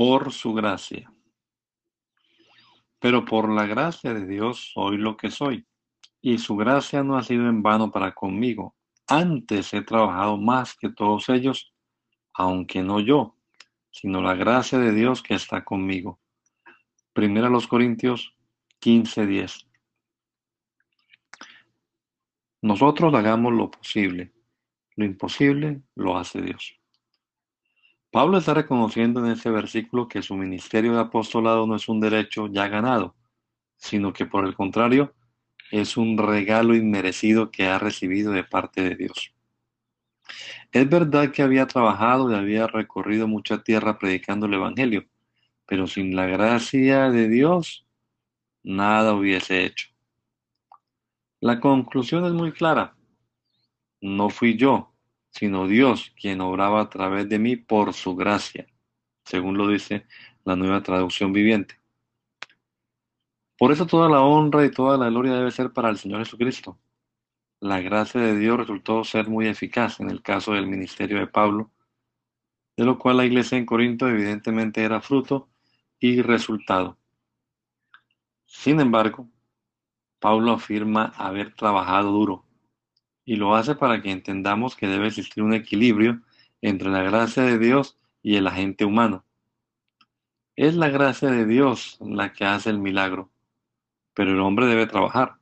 Por su gracia. Pero por la gracia de Dios soy lo que soy, y su gracia no ha sido en vano para conmigo. Antes he trabajado más que todos ellos, aunque no yo, sino la gracia de Dios que está conmigo. Primera los Corintios 15:10. Nosotros hagamos lo posible, lo imposible lo hace Dios. Pablo está reconociendo en este versículo que su ministerio de apostolado no es un derecho ya ganado, sino que por el contrario es un regalo inmerecido que ha recibido de parte de Dios. Es verdad que había trabajado y había recorrido mucha tierra predicando el Evangelio, pero sin la gracia de Dios nada hubiese hecho. La conclusión es muy clara. No fui yo, sino Dios quien obraba a través de mí por su gracia, según lo dice la nueva traducción viviente. Por eso toda la honra y toda la gloria debe ser para el Señor Jesucristo. La gracia de Dios resultó ser muy eficaz en el caso del ministerio de Pablo, de lo cual la iglesia en Corinto evidentemente era fruto y resultado. Sin embargo, Pablo afirma haber trabajado duro y lo hace para que entendamos que debe existir un equilibrio entre la gracia de Dios y el agente humano. Es la gracia de Dios la que hace el milagro, pero el hombre debe trabajar,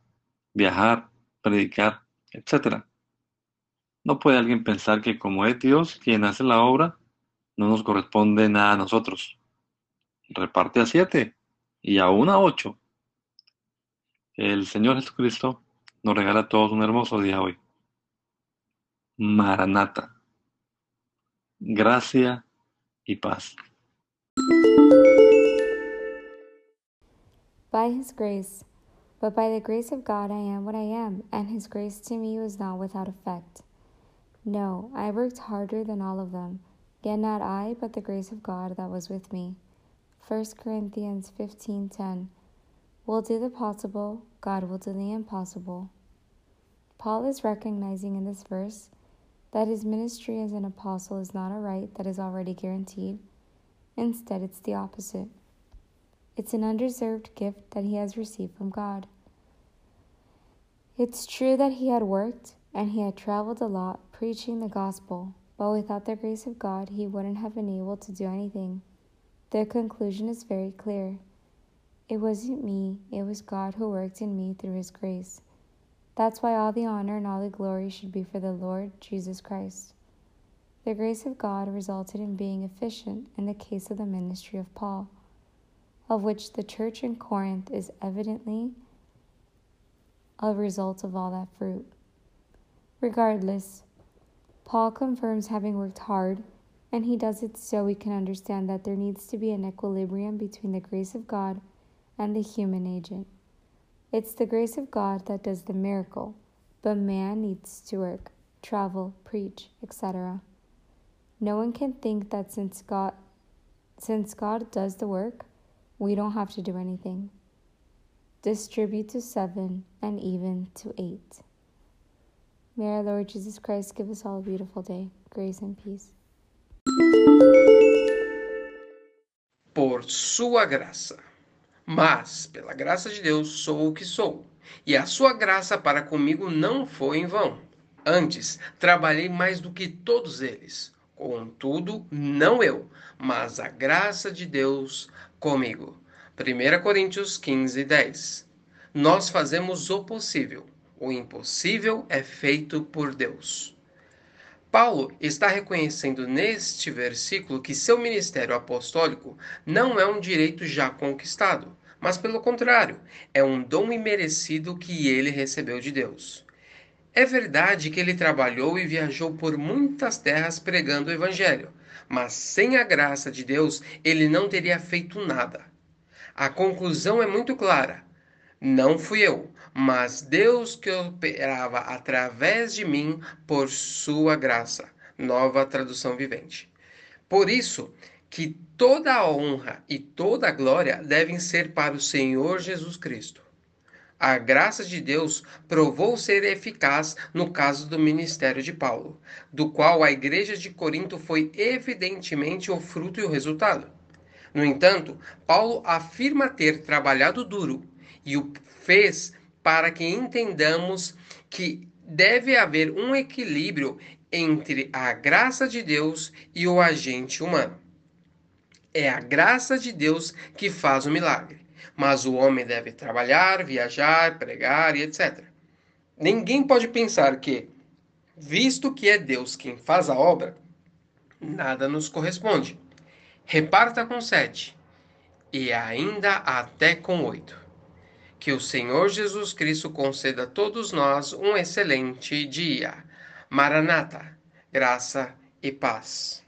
viajar, predicar, etc. No puede alguien pensar que como es Dios quien hace la obra, no nos corresponde nada a nosotros. Reparte a siete y aún a ocho. El Señor Jesucristo nos regala a todos un hermoso día hoy. Maranata. Gracia y paz. By his grace, but by the grace of God I am what I am, and his grace to me was not without effect. No, I worked harder than all of them, yet not I, but the grace of God that was with me. 1 Corinthians 15:10 Will do the possible, God will do the impossible. Paul is recognizing in this verse that his ministry as an apostle is not a right that is already guaranteed. Instead, it's the opposite. It's an undeserved gift that he has received from God. It's true that he had worked and he had traveled a lot preaching the gospel, but without the grace of God, he wouldn't have been able to do anything. The conclusion is very clear. It wasn't me, it was God who worked in me through his grace. That's why all the honor and all the glory should be for the Lord Jesus Christ. The grace of God resulted in being efficient in the case of the ministry of Paul, of which the church in Corinth is evidently a result of all that fruit. Regardless, Paul confirms having worked hard, and he does it so we can understand that there needs to be an equilibrium between the grace of God and the human agent. It's the grace of God that does the miracle, but man needs to work, travel, preach, etc. No one can think that since God since God does the work, we don't have to do anything. Distribute to seven and even to eight. May our Lord Jesus Christ give us all a beautiful day. Grace and peace. Por sua graça. Mas, pela graça de Deus, sou o que sou. E a sua graça para comigo não foi em vão. Antes, trabalhei mais do que todos eles. Contudo, não eu, mas a graça de Deus comigo. 1 Coríntios 15, 10. Nós fazemos o possível. O impossível é feito por Deus. Paulo está reconhecendo neste versículo que seu ministério apostólico não é um direito já conquistado, mas pelo contrário, é um dom imerecido que ele recebeu de Deus. É verdade que ele trabalhou e viajou por muitas terras pregando o Evangelho, mas sem a graça de Deus ele não teria feito nada. A conclusão é muito clara. Não fui eu, mas Deus que operava através de mim por sua graça. Nova tradução vivente. Por isso que toda a honra e toda a glória devem ser para o Senhor Jesus Cristo. A graça de Deus provou ser eficaz no caso do ministério de Paulo, do qual a igreja de Corinto foi evidentemente o fruto e o resultado. No entanto, Paulo afirma ter trabalhado duro e o fez para que entendamos que deve haver um equilíbrio entre a graça de Deus e o agente humano. É a graça de Deus que faz o milagre, mas o homem deve trabalhar, viajar, pregar e etc. Ninguém pode pensar que, visto que é Deus quem faz a obra, nada nos corresponde. Reparta com sete, e ainda até com oito. Que o Senhor Jesus Cristo conceda a todos nós um excelente dia. Maranata, graça e paz.